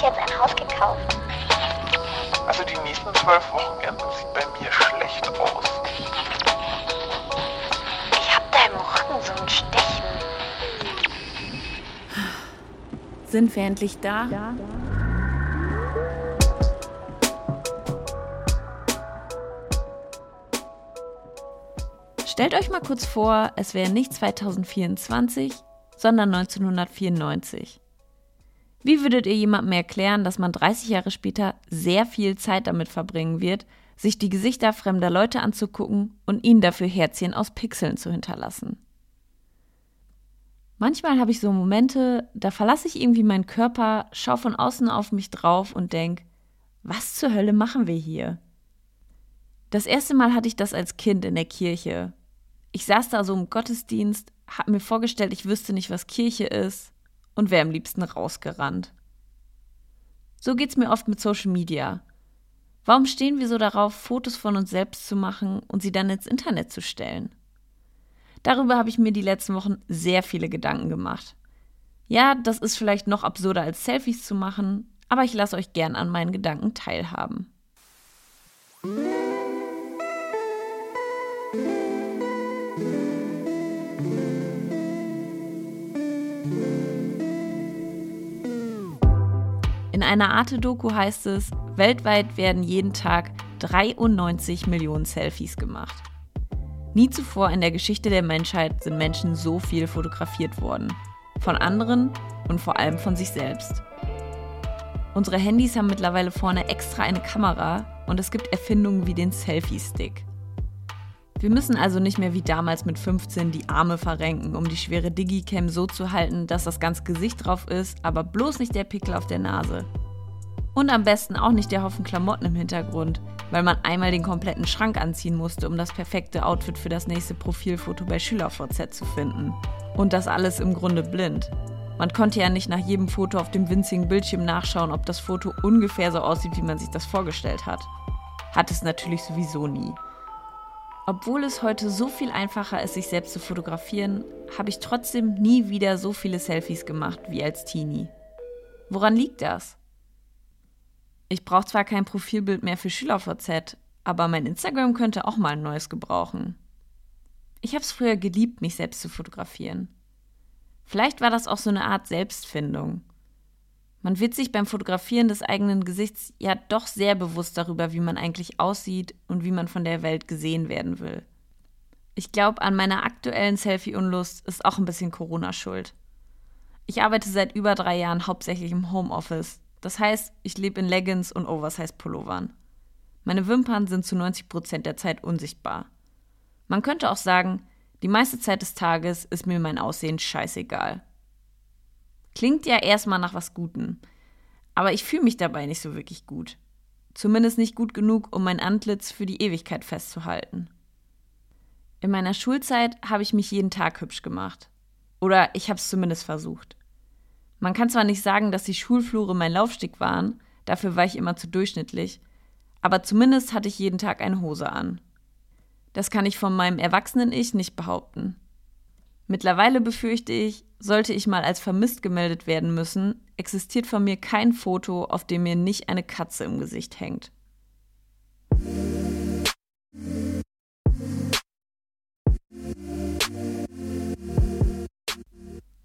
sich jetzt ein Haus gekauft. Also die nächsten zwölf Wochenenden sieht bei mir schlecht aus. Ich hab da im Rücken so ein Stechen. Sind wir endlich da? Ja. Stellt euch mal kurz vor, es wäre nicht 2024, sondern 1994. Wie würdet ihr jemandem erklären, dass man 30 Jahre später sehr viel Zeit damit verbringen wird, sich die Gesichter fremder Leute anzugucken und ihnen dafür Herzchen aus Pixeln zu hinterlassen? Manchmal habe ich so Momente, da verlasse ich irgendwie meinen Körper, schaue von außen auf mich drauf und denke, was zur Hölle machen wir hier? Das erste Mal hatte ich das als Kind in der Kirche. Ich saß da so im Gottesdienst, habe mir vorgestellt, ich wüsste nicht, was Kirche ist und wäre am liebsten rausgerannt. So geht's mir oft mit Social Media. Warum stehen wir so darauf, Fotos von uns selbst zu machen und sie dann ins Internet zu stellen? Darüber habe ich mir die letzten Wochen sehr viele Gedanken gemacht. Ja, das ist vielleicht noch absurder als Selfies zu machen, aber ich lasse euch gern an meinen Gedanken teilhaben. Einer Arte-Doku heißt es, weltweit werden jeden Tag 93 Millionen Selfies gemacht. Nie zuvor in der Geschichte der Menschheit sind Menschen so viel fotografiert worden. Von anderen und vor allem von sich selbst. Unsere Handys haben mittlerweile vorne extra eine Kamera und es gibt Erfindungen wie den Selfie-Stick. Wir müssen also nicht mehr wie damals mit 15 die Arme verrenken, um die schwere Digicam so zu halten, dass das ganze Gesicht drauf ist, aber bloß nicht der Pickel auf der Nase. Und am besten auch nicht der Haufen Klamotten im Hintergrund, weil man einmal den kompletten Schrank anziehen musste, um das perfekte Outfit für das nächste Profilfoto bei SchülerVZ zu finden. Und das alles im Grunde blind. Man konnte ja nicht nach jedem Foto auf dem winzigen Bildschirm nachschauen, ob das Foto ungefähr so aussieht, wie man sich das vorgestellt hat. Hat es natürlich sowieso nie. Obwohl es heute so viel einfacher ist, sich selbst zu fotografieren, habe ich trotzdem nie wieder so viele Selfies gemacht wie als Teenie. Woran liegt das? Ich brauche zwar kein Profilbild mehr für SchülerVZ, aber mein Instagram könnte auch mal ein neues gebrauchen. Ich habe es früher geliebt, mich selbst zu fotografieren. Vielleicht war das auch so eine Art Selbstfindung. Man wird sich beim Fotografieren des eigenen Gesichts ja doch sehr bewusst darüber, wie man eigentlich aussieht und wie man von der Welt gesehen werden will. Ich glaube, an meiner aktuellen Selfie-Unlust ist auch ein bisschen Corona schuld. Ich arbeite seit über drei Jahren hauptsächlich im Homeoffice, das heißt, ich lebe in Leggings und Oversize-Pullovern. Meine Wimpern sind zu 90 Prozent der Zeit unsichtbar. Man könnte auch sagen, die meiste Zeit des Tages ist mir mein Aussehen scheißegal. Klingt ja erstmal nach was Gutem, aber ich fühle mich dabei nicht so wirklich gut. Zumindest nicht gut genug, um mein Antlitz für die Ewigkeit festzuhalten. In meiner Schulzeit habe ich mich jeden Tag hübsch gemacht. Oder ich habe es zumindest versucht. Man kann zwar nicht sagen, dass die Schulflure mein Laufstieg waren, dafür war ich immer zu durchschnittlich, aber zumindest hatte ich jeden Tag eine Hose an. Das kann ich von meinem erwachsenen Ich nicht behaupten. Mittlerweile befürchte ich, sollte ich mal als vermisst gemeldet werden müssen, existiert von mir kein Foto, auf dem mir nicht eine Katze im Gesicht hängt.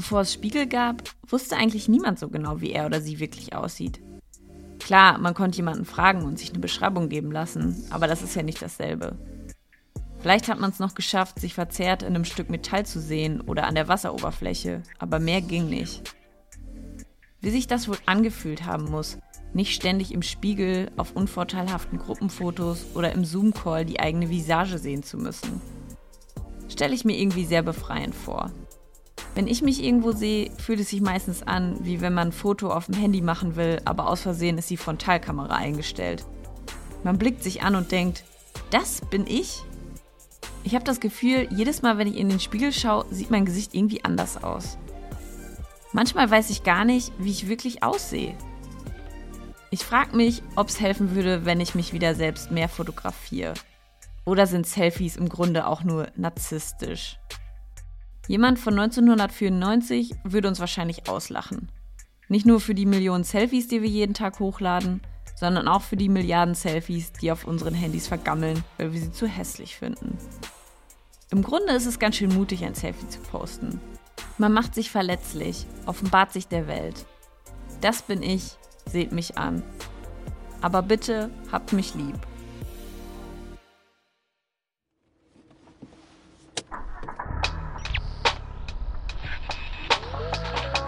Bevor es Spiegel gab, wusste eigentlich niemand so genau, wie er oder sie wirklich aussieht. Klar, man konnte jemanden fragen und sich eine Beschreibung geben lassen, aber das ist ja nicht dasselbe. Vielleicht hat man es noch geschafft, sich verzerrt in einem Stück Metall zu sehen oder an der Wasseroberfläche, aber mehr ging nicht. Wie sich das wohl angefühlt haben muss, nicht ständig im Spiegel, auf unvorteilhaften Gruppenfotos oder im Zoom-Call die eigene Visage sehen zu müssen. Stelle ich mir irgendwie sehr befreiend vor. Wenn ich mich irgendwo sehe, fühlt es sich meistens an, wie wenn man ein Foto auf dem Handy machen will, aber aus Versehen ist die Frontalkamera eingestellt. Man blickt sich an und denkt, das bin ich? Ich habe das Gefühl, jedes Mal, wenn ich in den Spiegel schaue, sieht mein Gesicht irgendwie anders aus. Manchmal weiß ich gar nicht, wie ich wirklich aussehe. Ich frage mich, ob es helfen würde, wenn ich mich wieder selbst mehr fotografiere. Oder sind Selfies im Grunde auch nur narzisstisch? Jemand von 1994 würde uns wahrscheinlich auslachen. Nicht nur für die Millionen Selfies, die wir jeden Tag hochladen, sondern auch für die Milliarden Selfies, die auf unseren Handys vergammeln, weil wir sie zu hässlich finden. Im Grunde ist es ganz schön mutig, ein Selfie zu posten. Man macht sich verletzlich, offenbart sich der Welt. Das bin ich, seht mich an. Aber bitte habt mich lieb.